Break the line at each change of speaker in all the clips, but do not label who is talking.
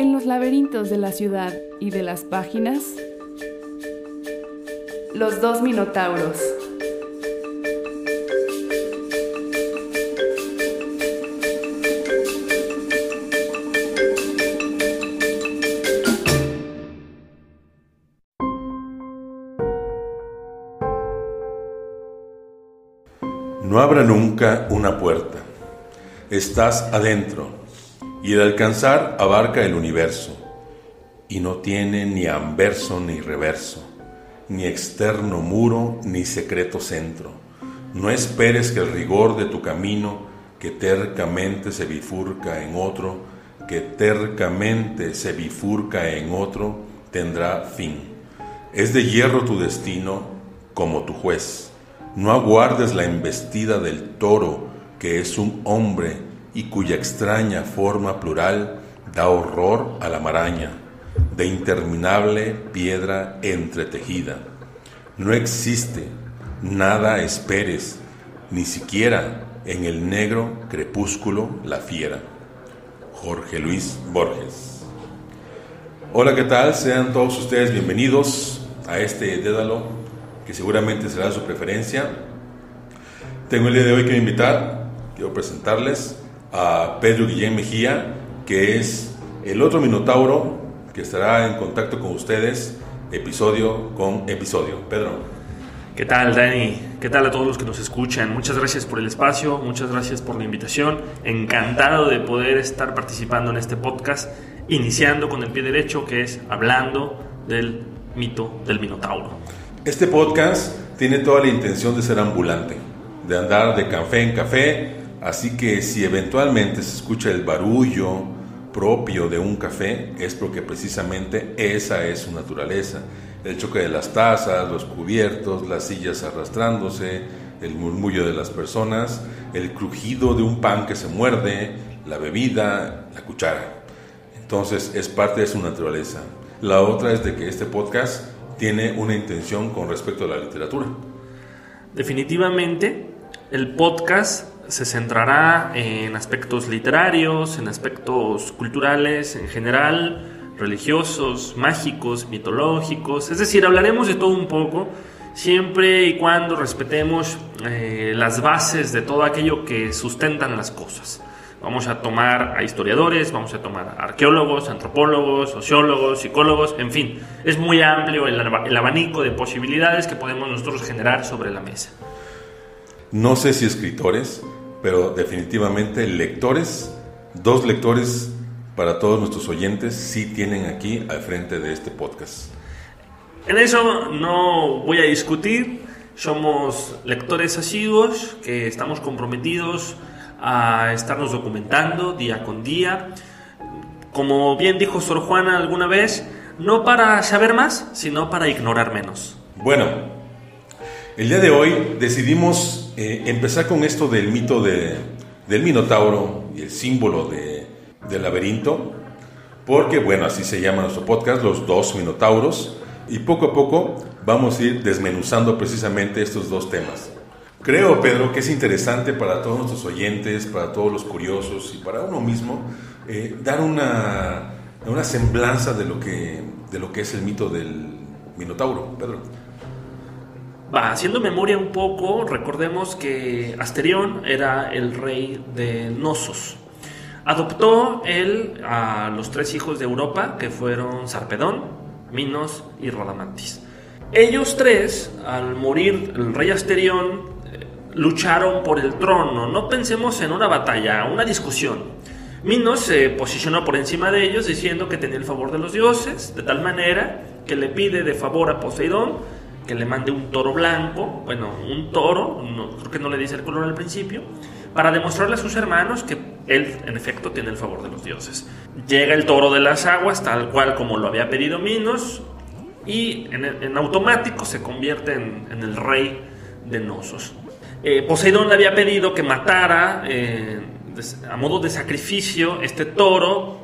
En los laberintos de la ciudad y de las páginas, los dos minotauros.
No abra nunca una puerta. Estás adentro y el alcanzar abarca el universo y no tiene ni anverso ni reverso, ni externo muro ni secreto centro. No esperes que el rigor de tu camino, que tercamente se bifurca en otro, que tercamente se bifurca en otro, tendrá fin. Es de hierro tu destino como tu juez no aguardes la embestida del toro, que es un hombre y cuya extraña forma plural da horror a la maraña, de interminable piedra entretejida. No existe, nada esperes, ni siquiera en el negro crepúsculo la fiera. Jorge Luis Borges. Hola, ¿qué tal? Sean todos ustedes bienvenidos a este Dédalo que seguramente será su preferencia. Tengo el día de hoy que invitar, quiero presentarles a Pedro Guillén Mejía, que es el otro Minotauro que estará en contacto con ustedes episodio con episodio. Pedro.
¿Qué tal, Dani? ¿Qué tal a todos los que nos escuchan? Muchas gracias por el espacio, muchas gracias por la invitación. Encantado de poder estar participando en este podcast, iniciando con el pie derecho, que es hablando del mito del Minotauro.
Este podcast tiene toda la intención de ser ambulante, de andar de café en café, así que si eventualmente se escucha el barullo propio de un café, es porque precisamente esa es su naturaleza. El choque de las tazas, los cubiertos, las sillas arrastrándose, el murmullo de las personas, el crujido de un pan que se muerde, la bebida, la cuchara. Entonces es parte de su naturaleza. La otra es de que este podcast tiene una intención con respecto a la literatura.
Definitivamente, el podcast se centrará en aspectos literarios, en aspectos culturales en general, religiosos, mágicos, mitológicos, es decir, hablaremos de todo un poco, siempre y cuando respetemos eh, las bases de todo aquello que sustentan las cosas. Vamos a tomar a historiadores, vamos a tomar a arqueólogos, antropólogos, sociólogos, psicólogos, en fin, es muy amplio el, el abanico de posibilidades que podemos nosotros generar sobre la mesa.
No sé si escritores, pero definitivamente lectores, dos lectores para todos nuestros oyentes sí tienen aquí al frente de este podcast.
En eso no voy a discutir, somos lectores asiduos que estamos comprometidos a estarnos documentando día con día. Como bien dijo Sor Juana alguna vez, no para saber más, sino para ignorar menos.
Bueno, el día de hoy decidimos eh, empezar con esto del mito de, del Minotauro y el símbolo de, del laberinto, porque bueno, así se llama nuestro podcast, los dos Minotauros, y poco a poco vamos a ir desmenuzando precisamente estos dos temas. Creo, Pedro, que es interesante para todos nuestros oyentes, para todos los curiosos y para uno mismo, eh, dar una, una semblanza de lo, que, de lo que es el mito del Minotauro, Pedro.
Va, haciendo memoria un poco, recordemos que Asterión era el rey de Nosos. Adoptó él a los tres hijos de Europa, que fueron Sarpedón, Minos y Rodamantis. Ellos tres, al morir el rey Asterión, lucharon por el trono. No pensemos en una batalla, una discusión. Minos se posicionó por encima de ellos diciendo que tenía el favor de los dioses, de tal manera que le pide de favor a Poseidón que le mande un toro blanco, bueno, un toro, no, creo que no le dice el color al principio, para demostrarle a sus hermanos que él en efecto tiene el favor de los dioses. Llega el toro de las aguas, tal cual como lo había pedido Minos, y en, automático se convierte en, el rey de Nosos. Eh, Poseidón le había pedido que matara eh, a modo de sacrificio este toro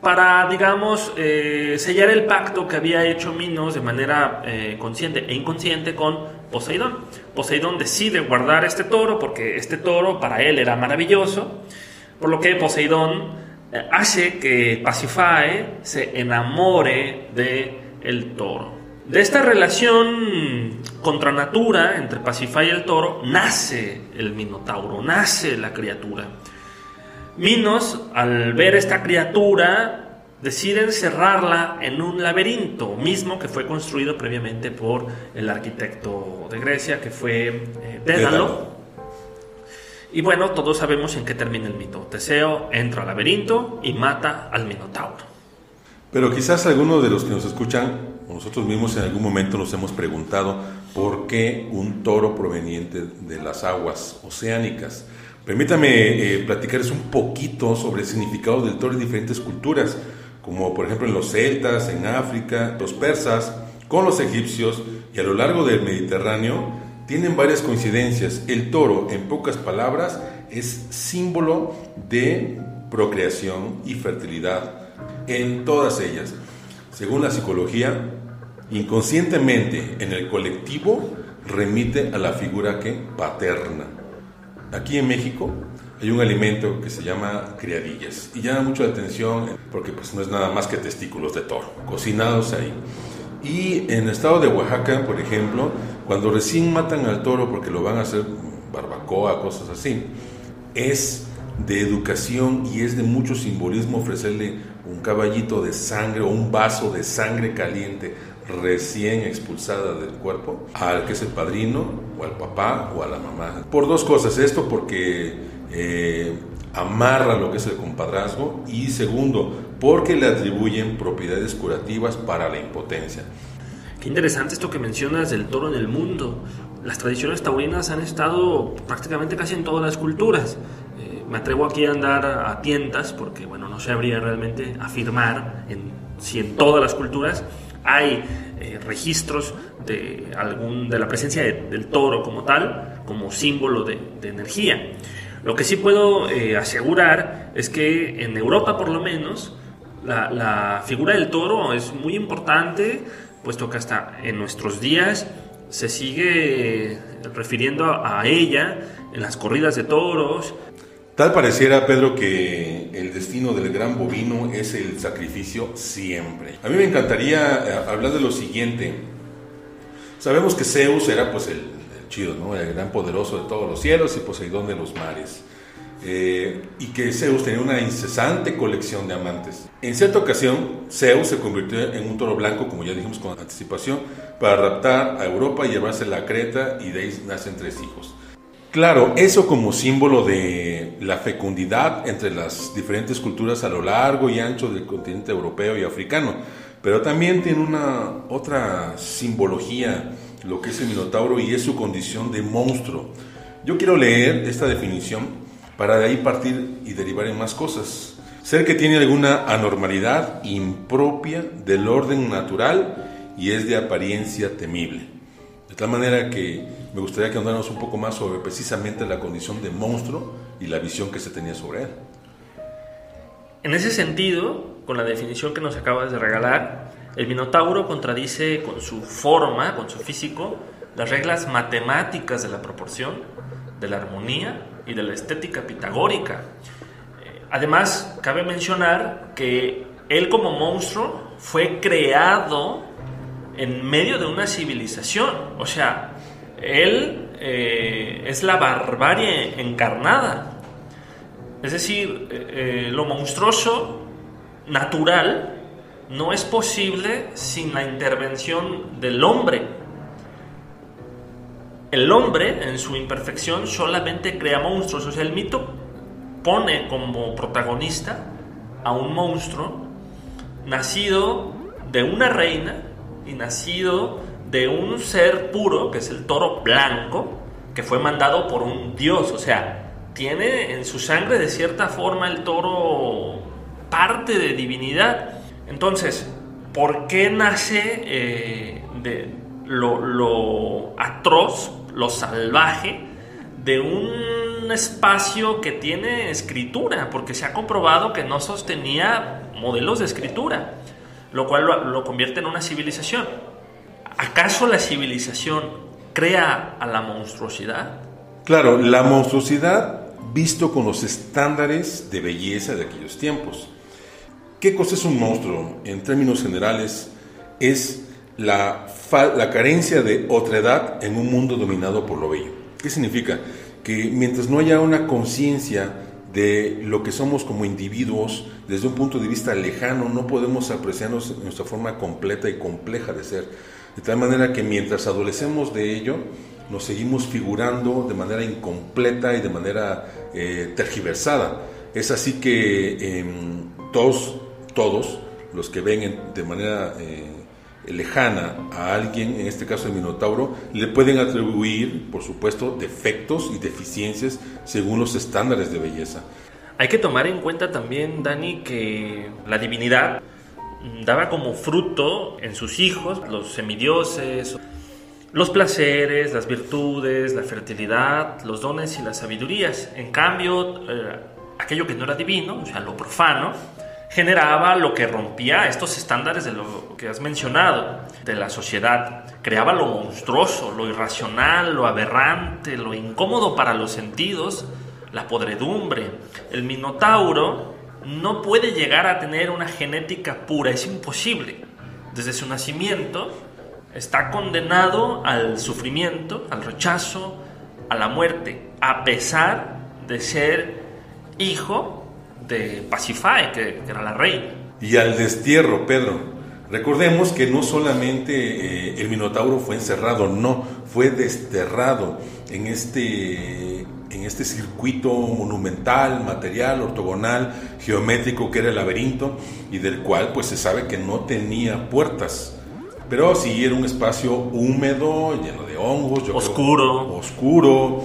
para, digamos, eh, sellar el pacto que había hecho Minos de manera consciente e inconsciente con Poseidón. Poseidón decide guardar este toro porque este toro para él era maravilloso, por lo que Poseidón eh, hace que Pasiphae se enamore de el toro. De esta relación contra natura entre Pasiphae y el toro nace el Minotauro, nace la criatura. Minos, al ver esta criatura, decide encerrarla en un laberinto, mismo que fue construido previamente por el arquitecto de Grecia, que fue eh, Dédalo. Y bueno, todos sabemos en qué termina el mito. Teseo entra al laberinto y mata al Minotauro.
Pero quizás algunos de los que nos escuchan, o nosotros mismos en algún momento nos hemos preguntado por qué un toro proveniente de las aguas oceánicas. Permítame eh, platicarles un poquito sobre el significado del toro en diferentes culturas como por ejemplo en los celtas, en África, los persas, con los egipcios y a lo largo del Mediterráneo, tienen varias coincidencias. El toro, en pocas palabras, es símbolo de procreación y fertilidad en todas ellas. Según la psicología, inconscientemente en el colectivo remite a la figura que paterna. Aquí en México hay un alimento que se llama criadillas y llama mucho la atención porque pues no es nada más que testículos de toro cocinados ahí. Y en el estado de Oaxaca, por ejemplo, cuando recién matan al toro porque lo van a hacer barbacoa, cosas así, es de educación y es de mucho simbolismo ofrecerle un caballito de sangre o un vaso de sangre caliente recién expulsada del cuerpo al que es el padrino o al papá o a la mamá. Por dos cosas, esto porque eh, amarra lo que es el compadrazgo y segundo, porque le atribuyen propiedades curativas para la impotencia.
Qué interesante esto que mencionas del toro en el mundo. Las tradiciones taurinas han estado prácticamente casi en todas las culturas. Eh, me atrevo aquí a andar a tientas porque, bueno, no sabría realmente afirmar en, si en todas las culturas hay eh, registros de, algún, de la presencia del toro como tal, como símbolo de, energía. Lo que sí puedo eh, asegurar es que en Europa por lo menos la, figura del toro es muy importante, puesto que hasta en nuestros días se sigue refiriendo a ella en las corridas de toros.
Tal pareciera, Pedro, que el destino del gran bovino es el sacrificio siempre. A mí me encantaría eh, hablar de lo siguiente. Sabemos que Zeus era pues el, chido. El gran poderoso de todos los cielos y Poseidón de los mares. Eh, y que Zeus tenía una incesante colección de amantes. En cierta ocasión, Zeus se convirtió en un toro blanco, como ya dijimos con anticipación, para raptar a Europa y llevársela a Creta y de ahí nacen tres hijos. Claro, eso como símbolo de la fecundidad entre las diferentes culturas a lo largo y ancho del continente europeo y africano, pero también tiene una otra simbología lo que es el Minotauro y es su condición de monstruo. Yo quiero leer esta definición para de ahí partir y derivar en más cosas. Ser que tiene alguna anormalidad impropia del orden natural y es de apariencia temible. De tal manera que me gustaría que andáramos un poco más sobre precisamente la condición de monstruo y la visión que se tenía sobre él.
En ese sentido, con la definición que nos acabas de regalar, el Minotauro contradice con su forma, con su físico, las reglas matemáticas de la proporción, de la armonía y de la estética pitagórica. Eh, además, cabe mencionar que él como monstruo fue creado en medio de una civilización. O sea, él eh, es la barbarie encarnada. Es decir, eh, lo monstruoso natural no es posible sin la intervención del hombre. El hombre, en su imperfección, solamente crea monstruos. O sea, el mito pone como protagonista a un monstruo nacido de una reina y nacido de un ser puro, que es el toro blanco, que fue mandado por un dios. O sea, tiene en su sangre de cierta forma el toro parte de divinidad. Entonces, ¿por qué nace eh, de lo, atroz, lo salvaje, de un espacio que tiene escritura? Porque se ha comprobado que no sostenía modelos de escritura, lo cual lo, convierte en una civilización. ¿Acaso la civilización crea a la monstruosidad?
Claro, la monstruosidad visto con los estándares de belleza de aquellos tiempos. ¿Qué cosa es un monstruo? En términos generales, es la, la carencia de otredad en un mundo dominado por lo bello. ¿Qué significa? Que mientras no haya una conciencia de lo que somos como individuos desde un punto de vista lejano, no podemos apreciarnos nuestra forma completa y compleja de ser. De tal manera que mientras adolecemos de ello, nos seguimos figurando de manera incompleta y de manera eh, tergiversada. Es así que em, todos, todos los que ven de manera eh, lejana a alguien, en este caso el Minotauro, le pueden atribuir, por supuesto, defectos y deficiencias según los estándares de belleza.
Hay que tomar en cuenta también, Dani, que la divinidad daba como fruto en sus hijos los semidioses, los placeres, las virtudes, la fertilidad, los dones y las sabidurías. En cambio, eh, aquello que no era divino, o sea, lo profano, generaba lo que rompía estos estándares de lo que has mencionado, de la sociedad. Creaba lo monstruoso, lo irracional, lo aberrante, lo incómodo para los sentidos, la podredumbre. El minotauro no puede llegar a tener una genética pura, es imposible. Desde su nacimiento está condenado al sufrimiento, al rechazo, a la muerte, a pesar de ser hijo de Pasifae, que, era la reina.
Y al destierro, Pedro. Recordemos que no solamente eh, el Minotauro fue encerrado, no, fue desterrado en este, en este circuito monumental, material, ortogonal, geométrico que era el laberinto y del cual pues se sabe que no tenía puertas. Pero sí era un espacio húmedo, lleno de hongos,
oscuro,
oscuro,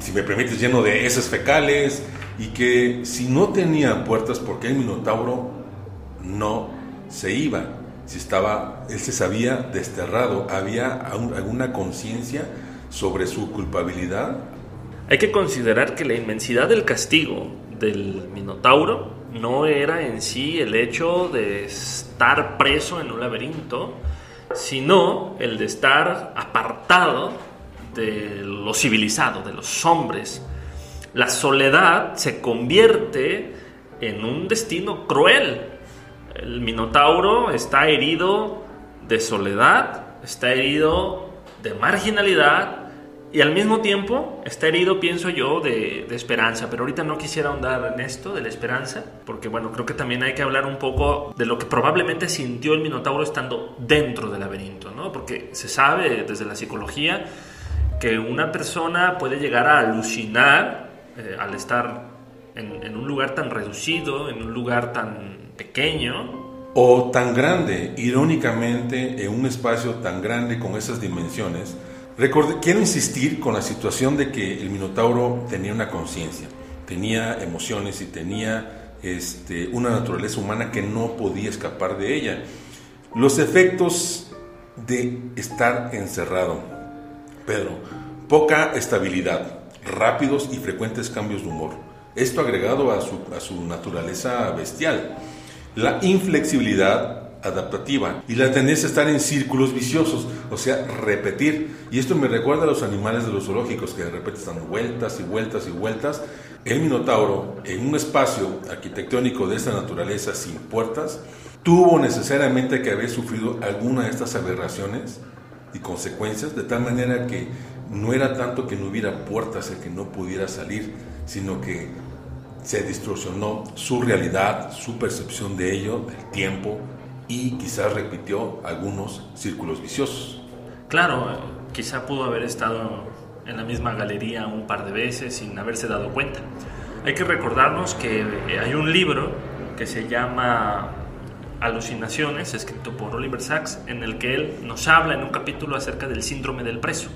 si me permites, lleno de heces fecales, y que si no tenía puertas, porque el Minotauro no se iba, si estaba, él se sabía desterrado, había alguna conciencia sobre su culpabilidad.
Hay que considerar que la inmensidad del castigo del Minotauro no era en sí el hecho de estar preso en un laberinto, sino el de estar apartado de lo civilizado, de los hombres, la soledad se convierte en un destino cruel. El Minotauro está herido de soledad, está herido de marginalidad y al mismo tiempo está herido, pienso yo, de, esperanza. Pero ahorita no quisiera ahondar en esto de la esperanza, porque bueno, creo que también hay que hablar un poco de lo que probablemente sintió el Minotauro estando dentro del laberinto, ¿no? Porque se sabe desde la psicología que una persona puede llegar a alucinar eh, al estar en, un lugar tan reducido, en un lugar tan pequeño.
O tan grande, irónicamente, en un espacio tan grande con esas dimensiones. Quiero insistir con la situación de que el Minotauro tenía una conciencia, tenía emociones y tenía este, una naturaleza humana que no podía escapar de ella. Los efectos de estar encerrado, Pedro, poca estabilidad, rápidos y frecuentes cambios de humor. Esto agregado a su, a su naturaleza bestial. La inflexibilidad adaptativa y la tendencia a estar en círculos viciosos, o sea, repetir. Y esto me recuerda a los animales de los zoológicos que de repente están vueltas y vueltas y vueltas. El Minotauro, en un espacio arquitectónico de esta naturaleza sin puertas, tuvo necesariamente que haber sufrido alguna de estas aberraciones y consecuencias, de tal manera que no era tanto que no hubiera puertas el que no pudiera salir, sino que se distorsionó su realidad, su percepción de ello, del tiempo, y quizás repitió algunos círculos viciosos.
Claro, quizá pudo haber estado en la misma galería un par de veces sin haberse dado cuenta. Hay que recordarnos que hay un libro que se llama Alucinaciones, escrito por Oliver Sacks, en el que él nos habla en un capítulo acerca del síndrome del preso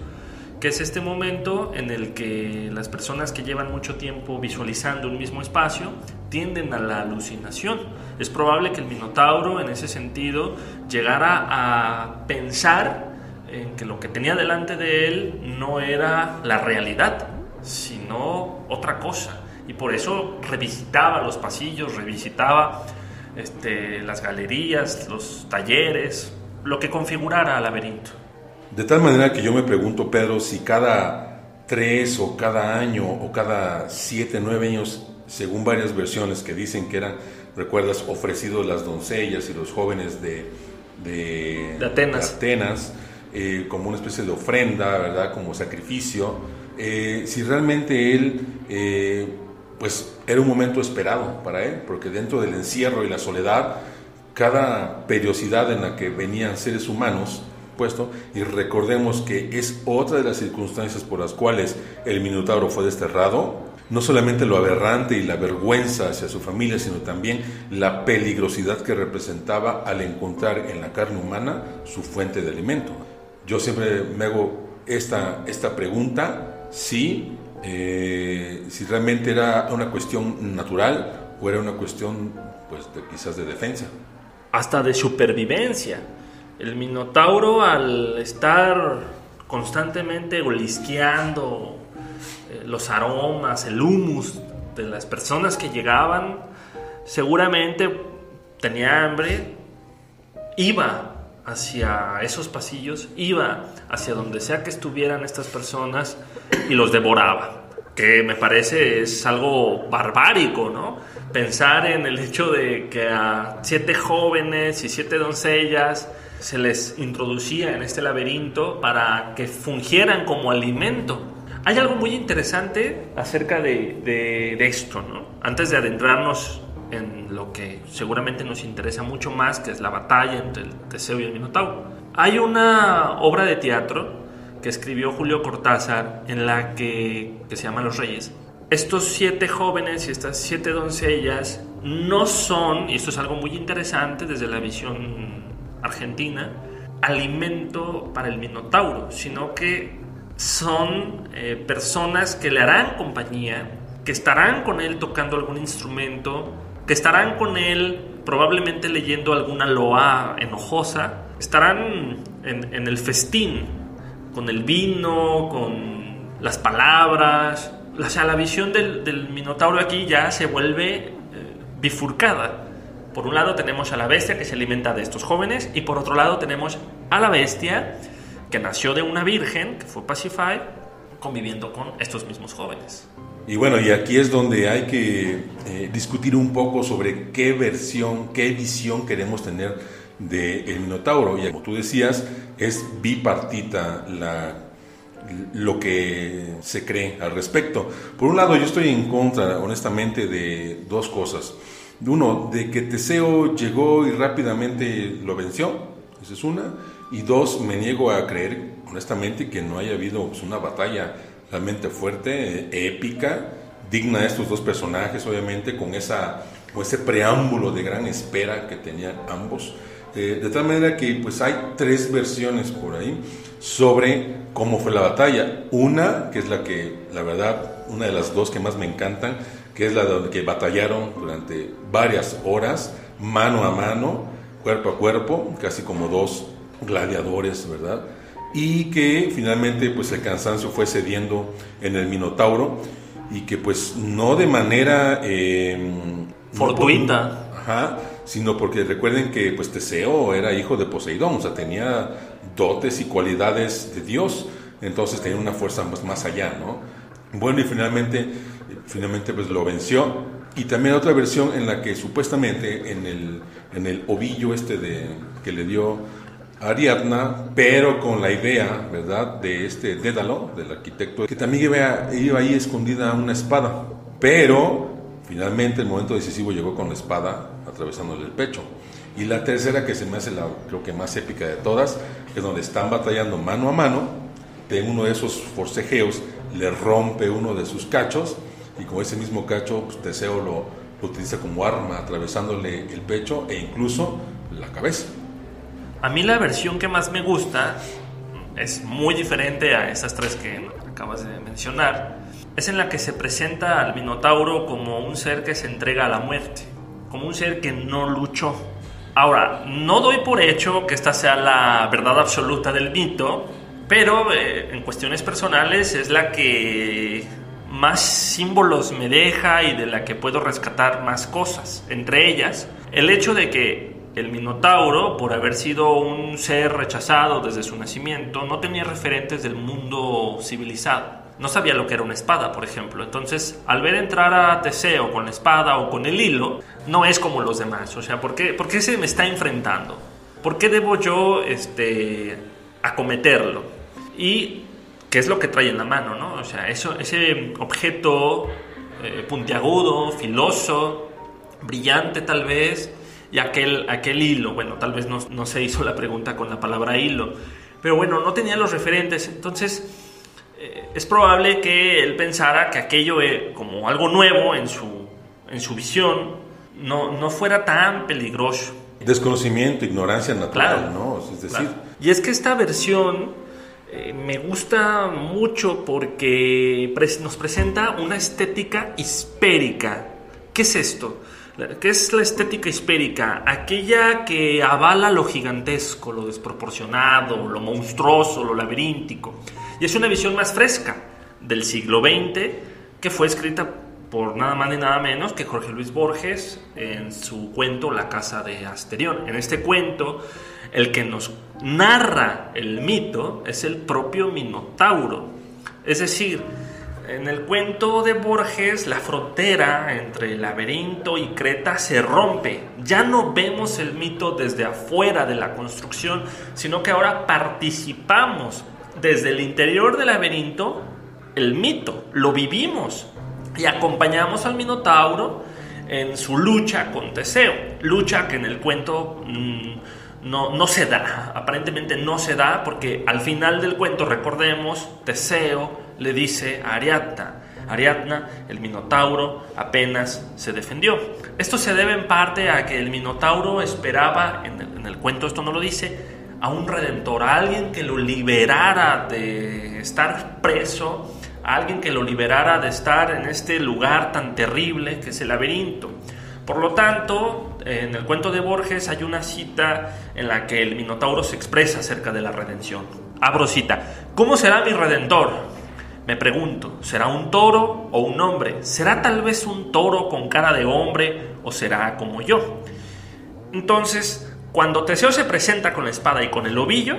que es este momento en el que las personas que llevan mucho tiempo visualizando un mismo espacio tienden a la alucinación. Es probable que el Minotauro en ese sentido llegara a pensar en que lo que tenía delante de él no era la realidad, sino otra cosa. Y por eso revisitaba los pasillos, revisitaba este, las galerías, los talleres, lo que configurara al laberinto.
De tal manera que yo me pregunto, Pedro, si cada tres o cada año o cada siete, nueve años, según varias versiones que dicen que eran, recuerdas, ofrecidos las doncellas y los jóvenes de,
de, Atenas,
Atenas eh, como una especie de ofrenda, ¿verdad? Como sacrificio. Eh, si realmente él, eh, pues era un momento esperado para él, porque dentro del encierro y la soledad, cada periodicidad en la que venían seres humanos, y recordemos que es otra de las circunstancias por las cuales el Minotauro fue desterrado, no solamente lo aberrante y la vergüenza hacia su familia, sino también la peligrosidad que representaba al encontrar en la carne humana su fuente de alimento. Yo siempre me hago esta, esta pregunta, si, eh, si realmente era una cuestión natural o era una cuestión pues, quizás de defensa.
Hasta de supervivencia. El Minotauro al estar constantemente olisqueando eh, los aromas, el humus de las personas que llegaban, seguramente tenía hambre, iba hacia esos pasillos, iba hacia donde sea que estuvieran estas personas y los devoraba. Que me parece es algo barbárico, ¿no? Pensar en el hecho de que a siete jóvenes y siete doncellas se les introducía en este laberinto para que fungieran como alimento. Hay algo muy interesante acerca de, de esto, ¿no? Antes de adentrarnos en lo que seguramente nos interesa mucho más, que es la batalla entre el Teseo y el Minotauro. Hay una obra de teatro que escribió Julio Cortázar en la que, que se llama Los Reyes. Estos siete jóvenes y estas siete doncellas no son, y esto es algo muy interesante desde la visión argentina, alimento para el Minotauro, sino que son eh, personas que le harán compañía, que estarán con él tocando algún instrumento, que estarán con él probablemente leyendo alguna loa enojosa, estarán en, el festín, con el vino, con las palabras. O sea, la visión del, Minotauro aquí ya se vuelve eh, bifurcada. Por un lado tenemos a la bestia que se alimenta de estos jóvenes y por otro lado tenemos a la bestia que nació de una virgen, que fue Pacify, conviviendo con estos mismos jóvenes.
Y bueno, y aquí es donde hay que eh, discutir un poco sobre qué versión, qué visión queremos tener del el Minotauro. Y como tú decías, es bipartita la, lo que se cree al respecto. Por un lado, yo estoy en contra, honestamente, de dos cosas. Uno, de que Teseo llegó y rápidamente lo venció, esa es una. Y dos, me niego a creer, honestamente, que no haya habido pues, una batalla realmente fuerte, épica, digna de estos dos personajes, obviamente, con, esa, con ese preámbulo de gran espera que tenían ambos. Eh, de tal manera que pues hay tres versiones por ahí sobre cómo fue la batalla. Una, que es la que, la verdad, una de las dos que más me encantan, que es la de que batallaron durante varias horas, mano a mano, cuerpo a cuerpo, casi como dos gladiadores, ¿verdad? y que finalmente pues el cansancio fue cediendo en el Minotauro y que pues no de manera eh,
fortuita,
ajá, sino porque recuerden que pues Teseo era hijo de Poseidón, o sea, tenía dotes y cualidades de Dios, entonces tenía una fuerza más, más allá, ¿no? Bueno, y finalmente, finalmente pues lo venció. Y también otra versión en la que supuestamente en el, en el ovillo este de, que le dio Ariadna, pero con la idea, ¿verdad?, de este Dédalo, del arquitecto, que también iba, iba ahí escondida una espada, pero finalmente el momento decisivo llegó con la espada atravesándole el pecho. Y la tercera, que se me hace la, creo que más épica de todas, es donde están batallando mano a mano, de uno de esos forcejeos le rompe uno de sus cachos, y con ese mismo cacho, pues, Teseo lo, lo utiliza como arma, atravesándole el pecho e incluso la cabeza.
A mí la versión que más me gusta es muy diferente a esas tres que acabas de mencionar. Es en la que se presenta al Minotauro como un ser que se entrega a la muerte, como un ser que no luchó. Ahora, no doy por hecho que esta sea la verdad absoluta del mito, pero eh, en cuestiones personales es la que más símbolos me deja y de la que puedo rescatar más cosas. Entre ellas, el hecho de que el Minotauro, por haber sido un ser rechazado desde su nacimiento, no tenía referentes del mundo civilizado. no sabía lo que era una espada, por ejemplo. Entonces, al ver entrar a Teseo con la espada o con el hilo, no es como los demás. O sea, ¿por qué, por qué se me está enfrentando? ¿Por qué debo yo este, acometerlo? Y qué es lo que trae en la mano, ¿no? O sea, eso, ese objeto eh, puntiagudo, filoso, brillante tal vez, y aquel, aquel hilo, bueno, tal vez no, no se hizo la pregunta con la palabra hilo, pero bueno, no tenía los referentes, entonces eh, es probable que él pensara que aquello eh, como algo nuevo en su, en su visión no, no fuera tan peligroso.
Desconocimiento, ignorancia natural, ¿no? Es decir...
Y es que esta versión eh, me gusta mucho porque nos presenta una estética hispérica. ¿Qué es esto? ¿Qué es la estética hispérica? Aquella que avala lo gigantesco, lo desproporcionado, lo monstruoso, lo laberíntico. Y es una visión más fresca del siglo XX que fue escrita por nada más ni nada menos que Jorge Luis Borges en su cuento La Casa de Asterión. En este cuento, el que nos narra el mito es el propio Minotauro. Es decir, en el cuento de Borges, la frontera entre laberinto y Creta se rompe. Ya no vemos el mito desde afuera de la construcción, sino que ahora participamos desde el interior del laberinto el mito, lo vivimos y acompañamos al Minotauro en su lucha con Teseo, lucha que en el cuento mm, no, no se da, aparentemente no se da porque al final del cuento, recordemos, Teseo le dice a Ariadna, Ariadna, el Minotauro apenas se defendió. Esto se debe en parte a que el Minotauro esperaba, en el, cuento esto no lo dice, a un redentor, a alguien que lo liberara de estar preso, a alguien que lo liberara de estar en este lugar tan terrible que es el laberinto. Por lo tanto, en el cuento de Borges hay una cita en la que el Minotauro se expresa acerca de la redención. Abro cita. ¿Cómo será mi redentor? Me pregunto, ¿será un toro o un hombre? ¿Será tal vez un toro con cara de hombre o será como yo? Entonces, cuando Teseo se presenta con la espada y con el ovillo,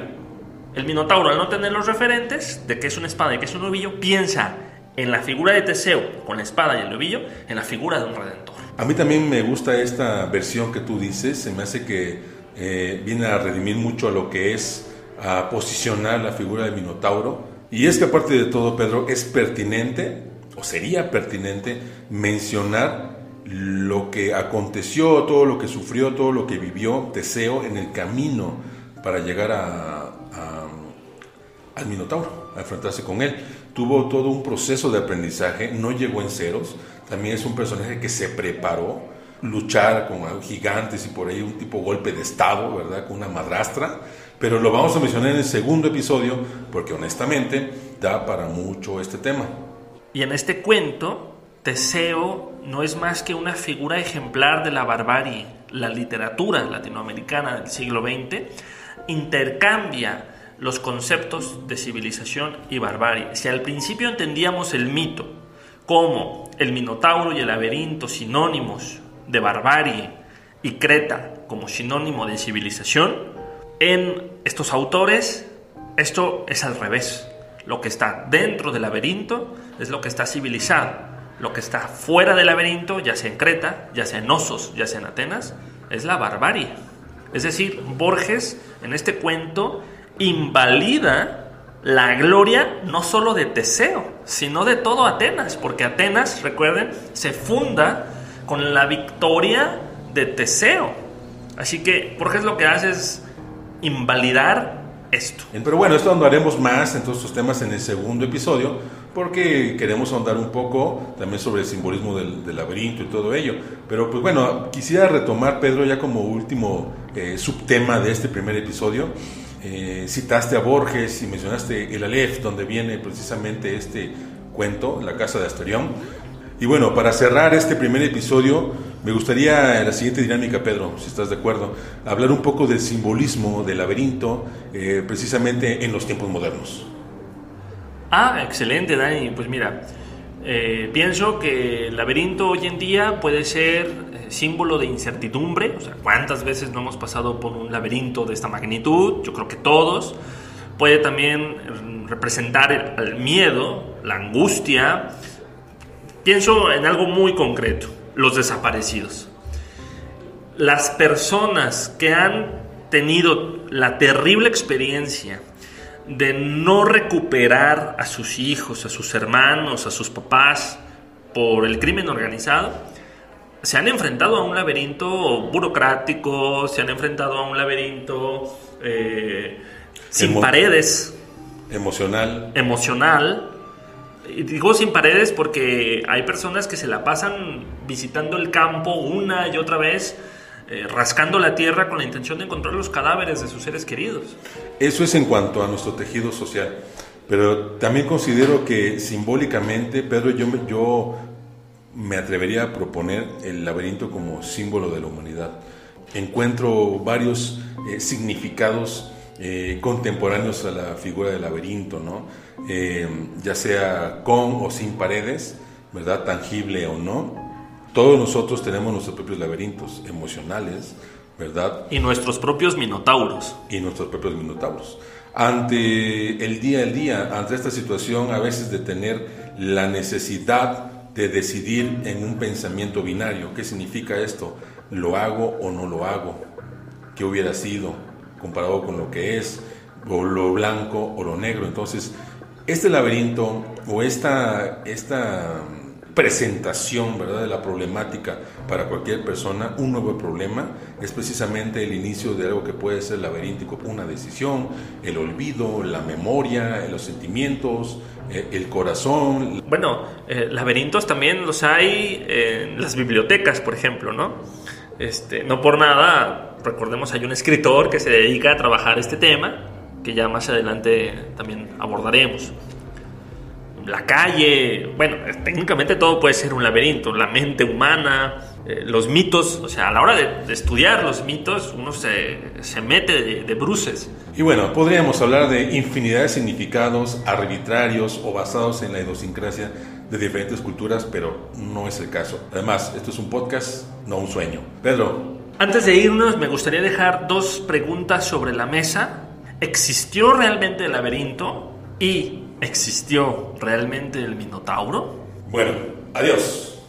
el Minotauro al no tener los referentes de que es una espada y que es un ovillo, piensa en la figura de Teseo con la espada y el ovillo, en la figura de un redentor.
A mí también me gusta esta versión que tú dices, se me hace que eh, viene a redimir mucho a lo que es a posicionar la figura del Minotauro y es que aparte de todo, Pedro, es pertinente, o sería pertinente, mencionar lo que aconteció, todo lo que sufrió, todo lo que vivió Teseo en el camino para llegar a, al Minotauro, a enfrentarse con él. Tuvo todo un proceso de aprendizaje, no llegó en ceros, también es un personaje que se preparó, luchar con gigantes y por ahí un tipo golpe de estado, ¿verdad? Con una madrastra pero lo vamos a mencionar en el segundo episodio porque honestamente da para mucho este tema.
Y en este cuento, Teseo no es más que una figura ejemplar de la barbarie. La literatura latinoamericana del siglo XX intercambia los conceptos de civilización y barbarie. Si al principio entendíamos el mito como el Minotauro y el laberinto sinónimos de barbarie y Creta como sinónimo de civilización, en estos autores, esto es al revés. Lo que está dentro del laberinto es lo que está civilizado. Lo que está fuera del laberinto, ya sea en Creta, ya sea en Osos, ya sea en Atenas, es la barbarie. Es decir, Borges en este cuento invalida la gloria no solo de Teseo, sino de todo Atenas, porque Atenas, recuerden, se funda con la victoria de Teseo. Así que Borges lo que hace es invalidar esto.
Pero bueno, esto andaremos más en todos estos temas en el segundo episodio, porque queremos ahondar un poco también sobre el simbolismo del, laberinto y todo ello. Pero pues bueno, quisiera retomar, Pedro, ya como último eh, subtema de este primer episodio. Eh, citaste a Borges y mencionaste el Aleph, donde viene precisamente este cuento, La Casa de Asterión. Y bueno, para cerrar este primer episodio, me gustaría la siguiente dinámica, Pedro, si estás de acuerdo, hablar un poco del simbolismo del laberinto, eh, precisamente en los tiempos modernos.
Ah, excelente, Dani. Pues mira, eh, pienso que el laberinto hoy en día puede ser eh, símbolo de incertidumbre. O sea, ¿cuántas veces no hemos pasado por un laberinto de esta magnitud? Yo creo que todos. Puede también representar el, miedo, la angustia. Pienso en algo muy concreto, los desaparecidos. Las personas que han tenido la terrible experiencia de no recuperar a sus hijos, a sus hermanos, a sus papás por el crimen organizado, se han enfrentado a un laberinto burocrático, se han enfrentado a un laberinto eh, sin paredes.
Emocional.
Emocional. Y digo sin paredes porque hay personas que se la pasan visitando el campo una y otra vez, eh, rascando la tierra con la intención de encontrar los cadáveres de sus seres queridos.
Eso es en cuanto a nuestro tejido social. Pero también considero que simbólicamente, Pedro, yo, yo me atrevería a proponer el laberinto como símbolo de la humanidad. Encuentro varios eh, significados eh, contemporáneos a la figura del laberinto, ¿no? Eh, ya sea con o sin paredes, ¿verdad? Tangible o no. Todos nosotros tenemos nuestros propios laberintos emocionales, ¿verdad?
Y nuestros propios minotauros.
Y nuestros propios minotauros. Ante el día al día, ante esta situación a veces de tener la necesidad de decidir en un pensamiento binario. ¿Qué significa esto? ¿Lo hago o no lo hago? ¿Qué hubiera sido comparado con lo que es? ¿O lo blanco o lo negro? Entonces, este laberinto o esta, esta presentación ¿verdad? de la problemática para cualquier persona, un nuevo problema, es precisamente el inicio de algo que puede ser laberíntico, una decisión, el olvido, la memoria, los sentimientos, eh, el corazón.
Bueno, eh, laberintos también los hay en las bibliotecas, por ejemplo, ¿no? Este, no por nada, recordemos, hay un escritor que se dedica a trabajar este tema, que ya más adelante también abordaremos la calle, bueno, técnicamente todo puede ser un laberinto, la mente humana, eh, los mitos, o sea, a la hora de, estudiar los mitos uno se, mete de, bruces.
Y bueno, podríamos hablar de infinidad de significados arbitrarios o basados en la idiosincrasia de diferentes culturas, pero no es el caso. Además, esto es un podcast, no un sueño. Pedro.
Antes de irnos, me gustaría dejar dos preguntas sobre la mesa. ¿Existió realmente el laberinto? Y ¿Existió realmente el Minotauro?
Bueno, adiós.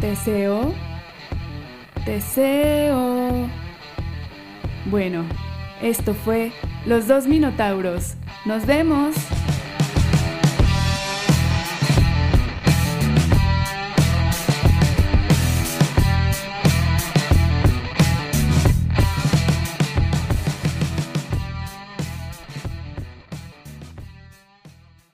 Deseo. Deseo. Bueno, esto fue Los dos Minotauros. Nos vemos.